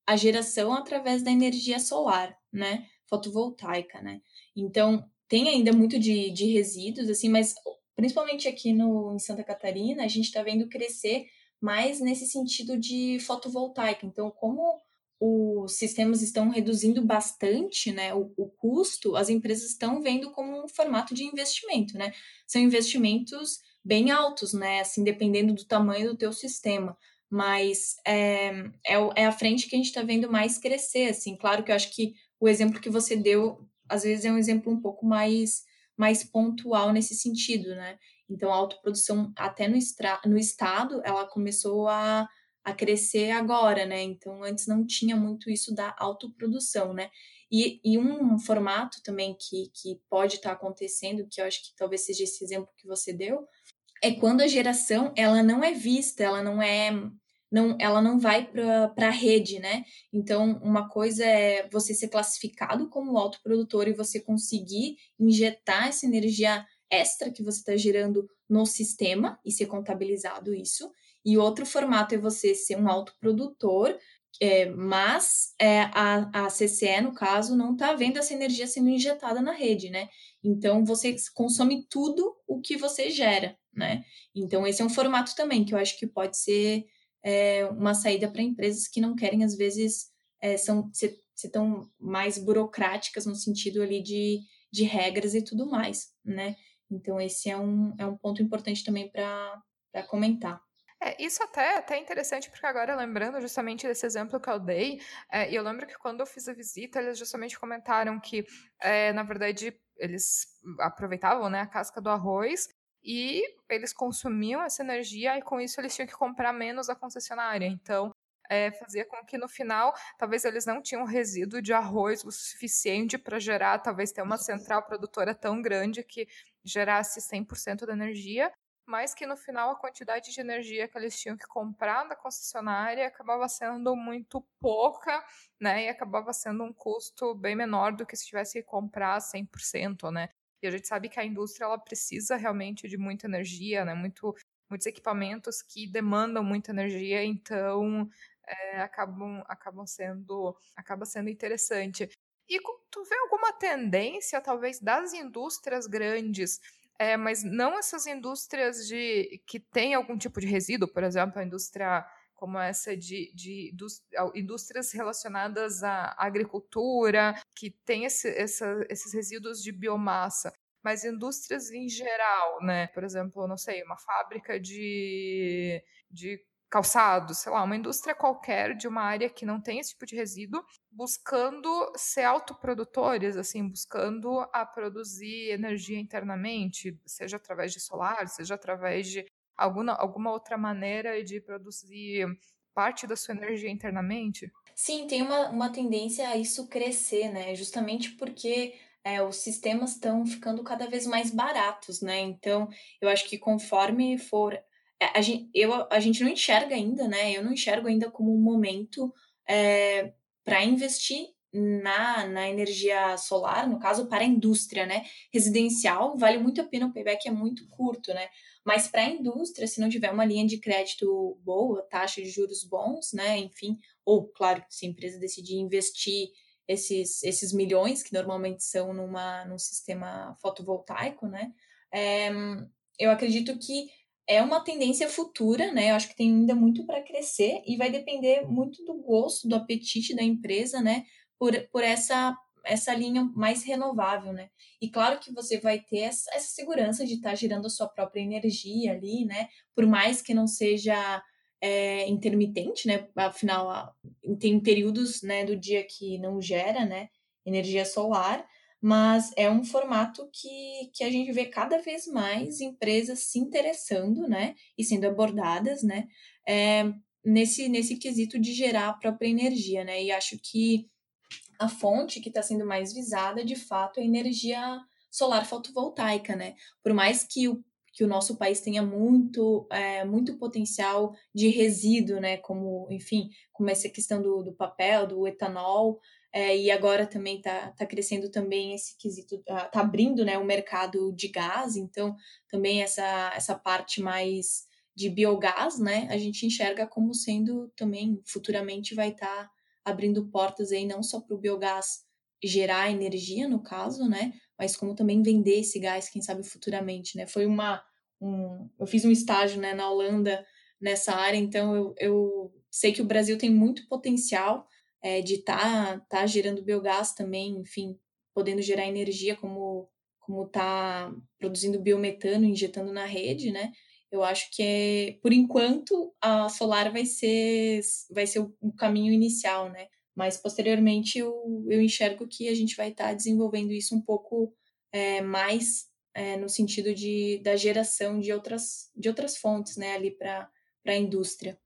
B: a geração através da energia solar, né? Fotovoltaica, né? Então, tem ainda muito de, de resíduos, assim, mas principalmente aqui no, em Santa Catarina, a gente está vendo crescer mais nesse sentido de fotovoltaica. Então, como os sistemas estão reduzindo bastante né, o, o, custo, as empresas estão vendo como um formato de investimento, né? São investimentos bem altos, né? Assim, dependendo do tamanho do teu sistema mas é, é, é a frente que a gente está vendo mais crescer, assim, claro que eu acho que o exemplo que você deu, às vezes é um exemplo um pouco mais, mais pontual nesse sentido, né, então a autoprodução até no, extra, no estado, ela começou a, a crescer agora, né, então antes não tinha muito isso da autoprodução, né, e, e um formato também que, que pode estar tá acontecendo, que eu acho que talvez seja esse exemplo que você deu, é quando a geração ela não é vista, ela não é não, ela não vai para a rede, né? Então, uma coisa é você ser classificado como autoprodutor e você conseguir injetar essa energia extra que você está gerando no sistema e ser contabilizado isso. E outro formato é você ser um autoprodutor É, mas é, a, a CCE, no caso, não está vendo essa energia sendo injetada na rede, né? Então, você consome tudo o que você gera, né? Então, esse é um formato também que eu acho que pode ser é, uma saída para empresas que não querem, às vezes, é, são, ser, ser tão mais burocráticas no sentido ali de, de regras e tudo mais, né? Então, esse é um, é um ponto importante também para comentar.
A: É, isso até, até é interessante, porque agora lembrando justamente desse exemplo que eu dei, é, eu lembro que quando eu fiz a visita, eles justamente comentaram que, é, na verdade, eles aproveitavam né, a casca do arroz e eles consumiam essa energia e com isso eles tinham que comprar menos da concessionária. Então, é, fazia com que no final, talvez eles não tinham resíduo de arroz o suficiente para gerar, talvez ter uma central produtora tão grande que gerasse 100% da energia, mas que no final a quantidade de energia que eles tinham que comprar da concessionária acabava sendo muito pouca, né? E acabava sendo um custo bem menor do que se tivesse que comprar 100%, né? A gente sabe que a indústria ela precisa realmente de muita energia, né? Muito, muitos equipamentos que demandam muita energia, então é, acabam, acabam sendo, acaba sendo interessante. E tu vê alguma tendência, talvez, das indústrias grandes é, mas não essas indústrias de que têm algum tipo de resíduo, por exemplo, a indústria como essa de, de, indústrias relacionadas à agricultura, que tem esse, essa, esses resíduos de biomassa, mas indústrias em geral, né? Por exemplo, não sei, uma fábrica de, de calçados, sei lá, uma indústria qualquer de uma área que não tem esse tipo de resíduo, buscando ser autoprodutores, assim, buscando a produzir energia internamente, seja através de solar, seja através de alguma, alguma outra maneira de produzir parte da sua energia internamente?
B: Sim, tem uma, uma tendência a isso crescer, né? Justamente porque é, os sistemas estão ficando cada vez mais baratos, né? Então, eu acho que conforme for é, a gente, eu, a gente não enxerga ainda, né? Eu não enxergo ainda como um momento é, para investir na, na energia solar, no caso, para a indústria, né? Residencial vale muito a pena, o payback é muito curto, né? Mas para a indústria, se não tiver uma linha de crédito boa, taxa de juros bons, né? Enfim, ou, claro, se a empresa decidir investir esses, esses milhões, que normalmente são numa, num sistema fotovoltaico, né? É, eu acredito que é uma tendência futura, né? Eu acho que tem ainda muito para crescer e vai depender muito do gosto, do apetite da empresa, né? Por, por essa essa linha mais renovável, né? E claro que você vai ter essa, essa segurança de estar tá gerando a sua própria energia ali, né? Por mais que não seja é, intermitente, né? Afinal, tem períodos né, do dia que não gera, né? Energia solar, mas é um formato que, que a gente vê cada vez mais empresas se interessando, né, e sendo abordadas, né, é, nesse, nesse quesito de gerar a própria energia, né, e acho que a fonte que está sendo mais visada, de fato, é a energia solar fotovoltaica, né, por mais que o que o nosso país tenha muito, é, muito potencial de resíduo, né? Como, enfim, como essa questão do, do papel, do etanol, é, e agora também está tá crescendo também esse quesito, está ah, abrindo né, o mercado de gás, então também essa, essa parte mais de biogás, né, a gente enxerga como sendo também futuramente vai estar tá abrindo portas aí não só para o biogás gerar energia, no caso, né, mas como também vender esse gás, quem sabe futuramente, né, foi uma, um, eu fiz um estágio, né, na Holanda nessa área, então eu, eu sei que o Brasil tem muito potencial é, de estar tá, tá gerando biogás também, enfim, podendo gerar energia como como está produzindo biometano, injetando na rede, né? Eu acho que é, por enquanto a solar vai ser vai ser o, caminho inicial, né? Mas posteriormente eu, eu enxergo que a gente vai estar tá desenvolvendo isso um pouco é, mais é, no sentido de, da geração de outras, de outras fontes, né, ali para a indústria.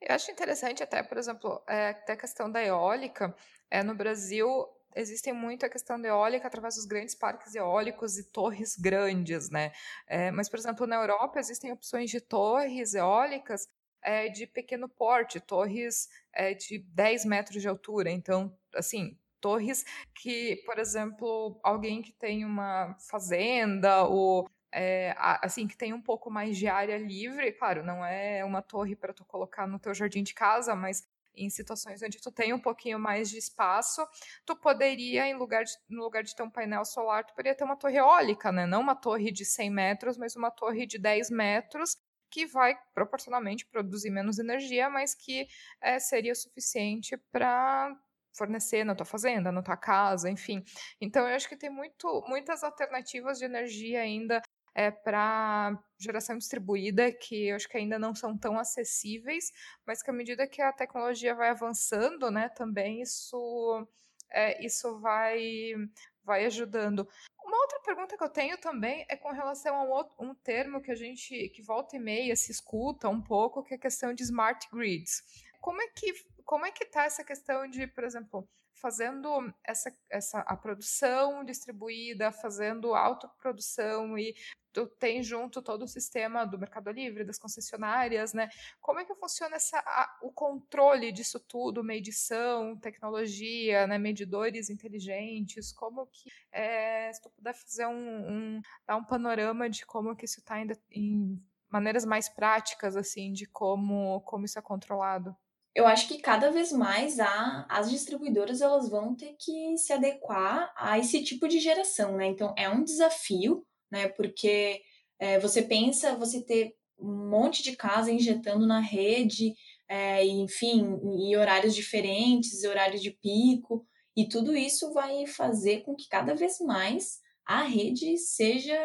A: Eu acho interessante até, por exemplo, é, até a questão da eólica. É, no Brasil, existe muito a questão da eólica através dos grandes parques eólicos e torres grandes, né? É, mas, por exemplo, na Europa existem opções de torres eólicas é, de pequeno porte, torres é, de 10 metros de altura. Então, assim, torres que, por exemplo, alguém que tem uma fazenda ou é, assim, que tem um pouco mais de área livre, claro, não é uma torre para tu colocar no teu jardim de casa, mas em situações onde tu tem um pouquinho mais de espaço, tu poderia, em lugar de, no lugar de ter um painel solar, tu poderia ter uma torre eólica, né? Não uma torre de 100 metros, mas uma torre de 10 metros, que vai proporcionalmente produzir menos energia, mas que é, seria suficiente para fornecer na tua fazenda, na tua casa, enfim. Então eu acho que tem muito, muitas alternativas de energia ainda é, para geração distribuída que eu acho que ainda não são tão acessíveis, mas que à medida que a tecnologia vai avançando, né, também isso é, isso vai vai ajudando. Uma outra pergunta que eu tenho também é com relação a um, outro, um termo que a gente, que volta e meia se escuta um pouco, que é a questão de smart grids. Como é que como é que está essa questão de, por exemplo, fazendo essa, essa a produção distribuída, fazendo autoprodução e tu tem junto todo o sistema do Mercado Livre, das concessionárias, né? Como é que funciona essa, a, o controle disso tudo, medição, tecnologia, né? medidores inteligentes, como que, é, se tu puder fazer um, um, dar um panorama de como que isso está ainda em maneiras mais práticas, assim, de como, como isso é controlado
B: eu acho que cada vez mais a, as distribuidoras elas vão ter que se adequar a esse tipo de geração, né? Então é um desafio, né? Porque é, você pensa você ter um monte de casa injetando na rede, é, enfim, em horários diferentes, horários de pico, e tudo isso vai fazer com que cada vez mais a rede seja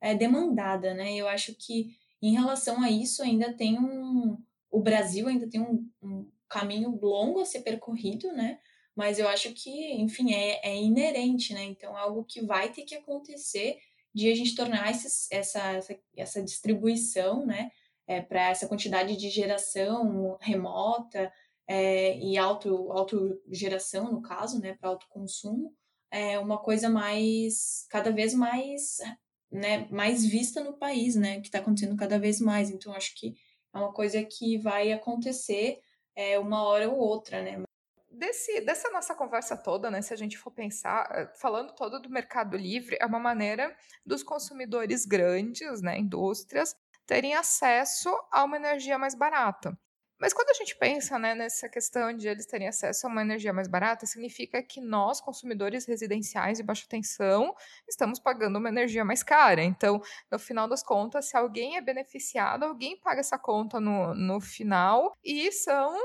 B: é, demandada, né? Eu acho que em relação a isso ainda tem um o Brasil ainda tem um, um caminho longo a ser percorrido, né? Mas eu acho que, enfim, é, é inerente, né? Então, é algo que vai ter que acontecer de a gente tornar esses, essa, essa, essa distribuição, né? É, para essa quantidade de geração remota é, e auto, autogeração, no caso, né? Para autoconsumo, é uma coisa mais, cada vez mais, né? Mais vista no país, né? Que está acontecendo cada vez mais. Então, acho que é uma coisa que vai acontecer é, uma hora ou outra, né?
A: Desse, dessa nossa conversa toda, né, se a gente for pensar, eh, falando todo do mercado livre, é uma maneira dos consumidores grandes, né, indústrias, terem acesso a uma energia mais barata. Mas quando a gente pensa né, nessa questão de eles terem acesso a uma energia mais barata, significa que nós, consumidores residenciais de baixa tensão, estamos pagando uma energia mais cara. Então, no final das contas, se alguém é beneficiado, alguém paga essa conta no, no final e são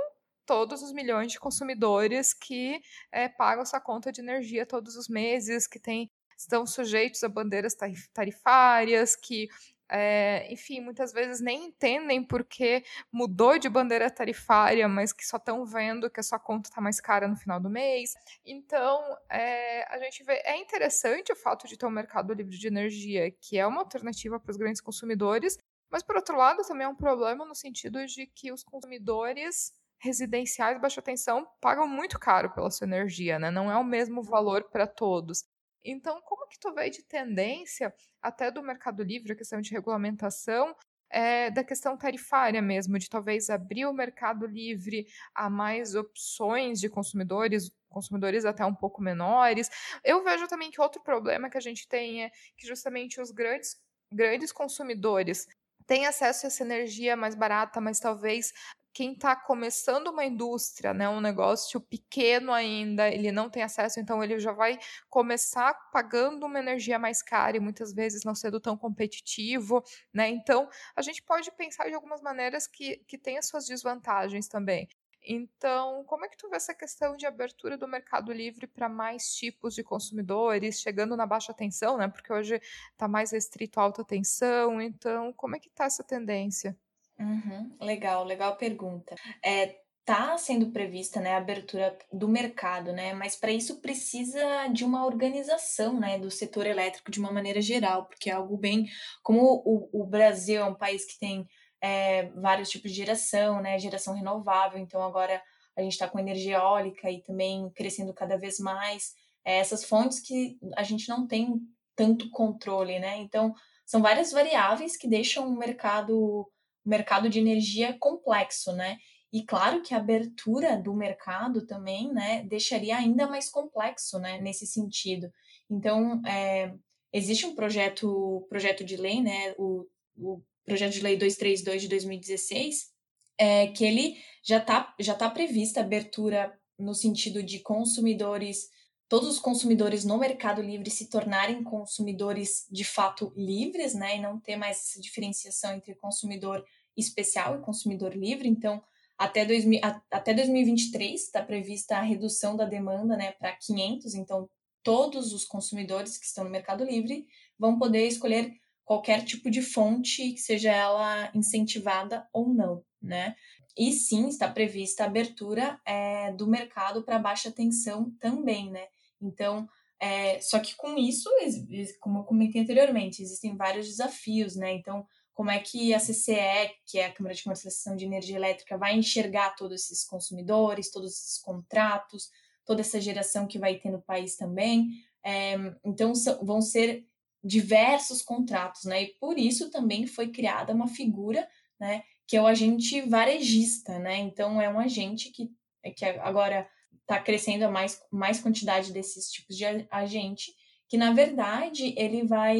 A: todos os milhões de consumidores que é, pagam essa conta de energia todos os meses, que tem, estão sujeitos a bandeiras tarifárias, que é, enfim, muitas vezes nem entendem porque mudou de bandeira tarifária, mas que só estão vendo que a sua conta está mais cara no final do mês. Então, é, a gente vê, é interessante o fato de ter um mercado livre de energia, que é uma alternativa para os grandes consumidores, mas, por outro lado, também é um problema no sentido de que os consumidores residenciais de baixa tensão pagam muito caro pela sua energia, né? Não é o mesmo valor para todos. Então, como que tu vê de tendência, até do Mercado Livre, a questão de regulamentação, é, da questão tarifária mesmo, de talvez abrir o Mercado Livre a mais opções de consumidores, consumidores até um pouco menores. Eu vejo também que outro problema que a gente tem é que justamente os grandes, grandes consumidores têm acesso a essa energia mais barata, mas talvez quem está começando uma indústria, né, um negócio pequeno ainda, ele não tem acesso, então ele já vai começar pagando uma energia mais cara e muitas vezes não sendo tão competitivo, né? Então a gente pode pensar de algumas maneiras que, que tem as suas desvantagens também. Então, como é que tu vê essa questão de abertura do mercado livre para mais tipos de consumidores, chegando na baixa tensão, né? Porque hoje está mais restrito à alta tensão. Então, como é que está essa tendência?
B: Uhum, legal, legal pergunta. É, tá sendo prevista, né, a abertura do mercado, né, mas para isso precisa de uma organização, né, do setor elétrico de uma maneira geral, porque é algo bem, como o, o Brasil é um país que tem é, vários tipos de geração, né, geração renovável, então agora a gente está com energia eólica e também crescendo cada vez mais, é, essas fontes que a gente não tem tanto controle, né, então são várias variáveis que deixam o mercado mercado de energia complexo, né? E claro que a abertura do mercado também, né, deixaria ainda mais complexo, né, nesse sentido. Então, é, existe um projeto, projeto de lei, né, o, o projeto de lei 232 de 2016, é que ele já está já tá prevista abertura no sentido de consumidores, todos os consumidores no Mercado Livre se tornarem consumidores de fato livres, né, e não ter mais essa diferenciação entre consumidor especial e consumidor livre. Então, até, 2000, até 2023 está prevista a redução da demanda né, para 500, então todos os consumidores que estão no Mercado Livre vão poder escolher qualquer tipo de fonte, seja ela incentivada ou não, né? E sim, está prevista a abertura é, do mercado para baixa tensão também, né? Então, é, só que com isso, como eu comentei anteriormente, existem vários desafios, né? Então, como é que a CCE, que é a Câmara de Comercialização de Energia Elétrica, vai enxergar todos esses consumidores, todos esses contratos, toda essa geração que vai ter no país também. É, então, vão ser diversos contratos, né? E por isso também foi criada uma figura, né? Que é o agente varejista, né? Então, é um agente que, que agora está crescendo a mais, mais quantidade desses tipos de agente, que na verdade ele vai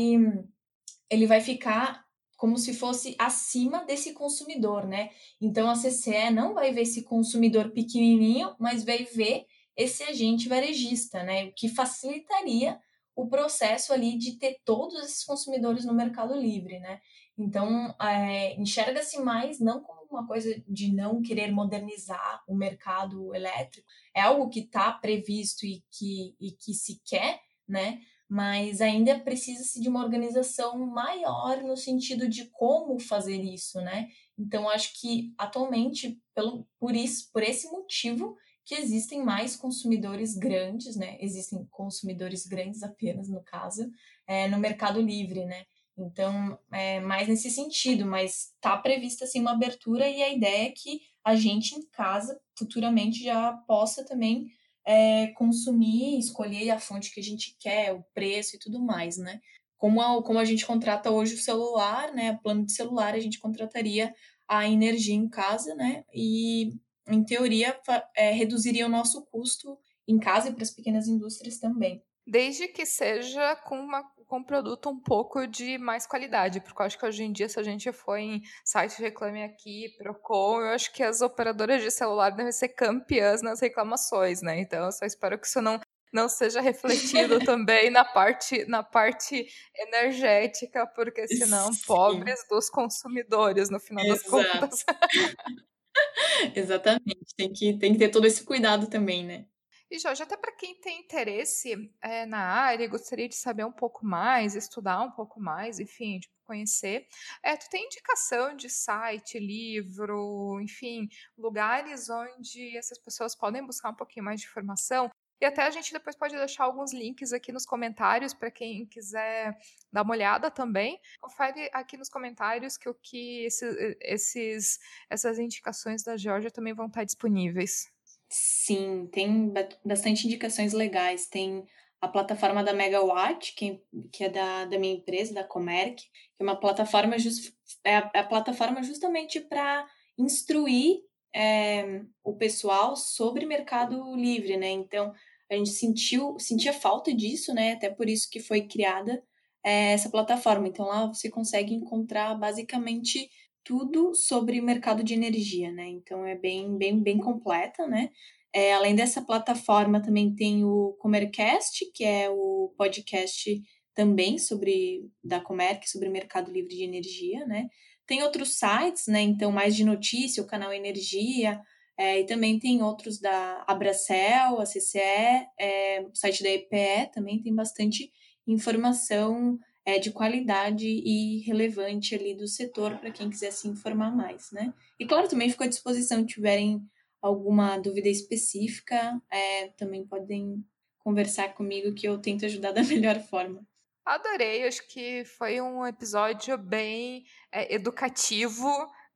B: ele vai ficar como se fosse acima desse consumidor, né? Então a CCE não vai ver esse consumidor pequenininho, mas vai ver esse agente varejista, né? O que facilitaria o processo ali de ter todos esses consumidores no Mercado Livre, né? Então é, enxerga-se mais não como uma coisa de não querer modernizar o mercado elétrico, é algo que está previsto e que, e que se quer, né? mas ainda precisa-se de uma organização maior no sentido de como fazer isso, né? Então acho que atualmente pelo por isso, por esse motivo que existem mais consumidores grandes, né? Existem consumidores grandes apenas no caso é, no Mercado Livre, né? Então é mais nesse sentido, mas está prevista assim uma abertura e a ideia é que a gente em casa futuramente já possa também é, consumir, escolher a fonte que a gente quer, o preço e tudo mais, né? Como a, como a gente contrata hoje o celular, né? Plano de celular, a gente contrataria a energia em casa, né? E, em teoria, é, reduziria o nosso custo em casa e para as pequenas indústrias também.
A: Desde que seja com uma com um produto um pouco de mais qualidade, porque eu acho que hoje em dia, se a gente for em site Reclame Aqui, Procon, eu acho que as operadoras de celular devem ser campeãs nas reclamações, né? Então, eu só espero que isso não não seja refletido também na parte na parte energética, porque senão Sim. pobres dos consumidores no final Exato. das contas.
B: Exatamente, tem que, tem que ter todo esse cuidado também, né?
A: E Jorge, até para quem tem interesse é, na área, gostaria de saber um pouco mais, estudar um pouco mais, enfim, tipo, conhecer. É, tu tem indicação de site, livro, enfim, lugares onde essas pessoas podem buscar um pouquinho mais de informação? E até a gente depois pode deixar alguns links aqui nos comentários para quem quiser dar uma olhada também. Confere aqui nos comentários que o que esse, esses, essas indicações da Georgia também vão estar disponíveis.
B: Sim, tem bastante indicações legais. Tem a plataforma da Megawatt, que, que é da, da minha empresa, da Comerc, que é uma plataforma just, é a, é a plataforma justamente para instruir é, o pessoal sobre mercado livre, né? Então a gente sentiu sentia falta disso, né? Até por isso que foi criada é, essa plataforma. Então lá você consegue encontrar basicamente tudo sobre mercado de energia, né? Então é bem, bem, bem completa, né? É, além dessa plataforma, também tem o Comercast, que é o podcast também sobre da Comerc, sobre mercado livre de energia, né? Tem outros sites, né? Então, mais de notícia, o canal Energia, é, e também tem outros da Abracel, a CCE, é, o site da EPE também tem bastante informação é, de qualidade e relevante ali do setor para quem quiser se informar mais, né? E claro, também fico à disposição, tiverem alguma dúvida específica, é, também podem conversar comigo que eu tento ajudar da melhor forma.
A: Adorei, acho que foi um episódio bem é, educativo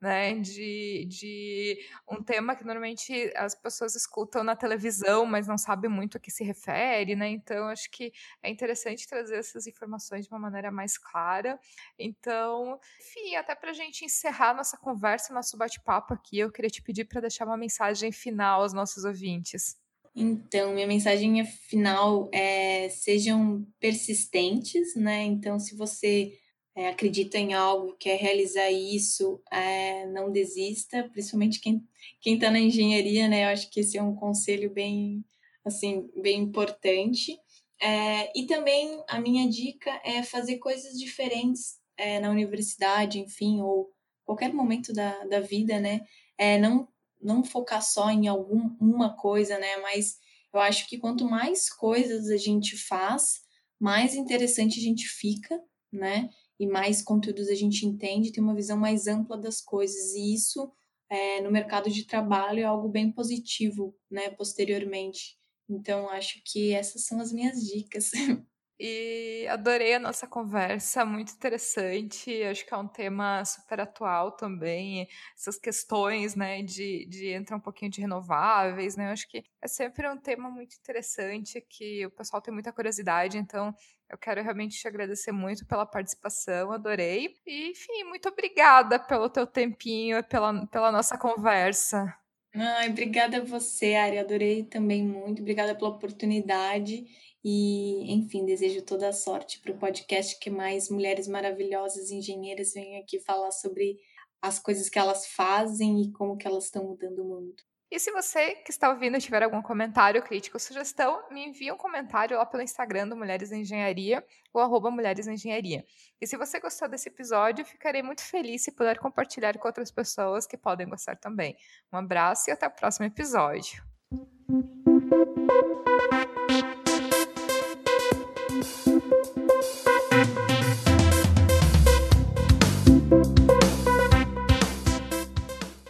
A: né? De, de um tema que normalmente as pessoas escutam na televisão, mas não sabem muito a que se refere, né? Então, acho que é interessante trazer essas informações de uma maneira mais clara. Então, enfim, até para a gente encerrar nossa conversa, nosso bate-papo aqui, eu queria te pedir para deixar uma mensagem final aos nossos ouvintes.
B: Então, minha mensagem final é sejam persistentes, né? Então, se você é, acredita em algo, quer realizar isso, é, não desista, principalmente quem quem está na engenharia, né? Eu acho que esse é um conselho bem assim bem importante. É, e também a minha dica é fazer coisas diferentes é, na universidade, enfim, ou qualquer momento da, da vida, né? É, não, não focar só em alguma coisa, né? Mas eu acho que quanto mais coisas a gente faz, mais interessante a gente fica, né? E mais conteúdos a gente entende, tem uma visão mais ampla das coisas. E isso, é, no mercado de trabalho, é algo bem positivo, né? Posteriormente. Então, acho que essas são as minhas dicas.
A: E adorei a nossa conversa, muito interessante. Acho que é um tema super atual também. Essas questões, né, de, de entrar um pouquinho de renováveis, né? Acho que é sempre um tema muito interessante que o pessoal tem muita curiosidade. Então, eu quero realmente te agradecer muito pela participação, adorei. E, enfim, muito obrigada pelo teu tempinho e pela, pela nossa conversa.
B: Ai, obrigada a você, Ari. Adorei também muito. Obrigada pela oportunidade. E, enfim, desejo toda a sorte para o podcast que mais mulheres maravilhosas engenheiras venham aqui falar sobre as coisas que elas fazem e como que elas estão mudando o mundo.
A: E se você que está ouvindo tiver algum comentário, crítica ou sugestão, me envie um comentário lá pelo Instagram do Mulheres em Engenharia ou arroba Mulheres em Engenharia. E se você gostou desse episódio, ficarei muito feliz se puder compartilhar com outras pessoas que podem gostar também. Um abraço e até o próximo episódio.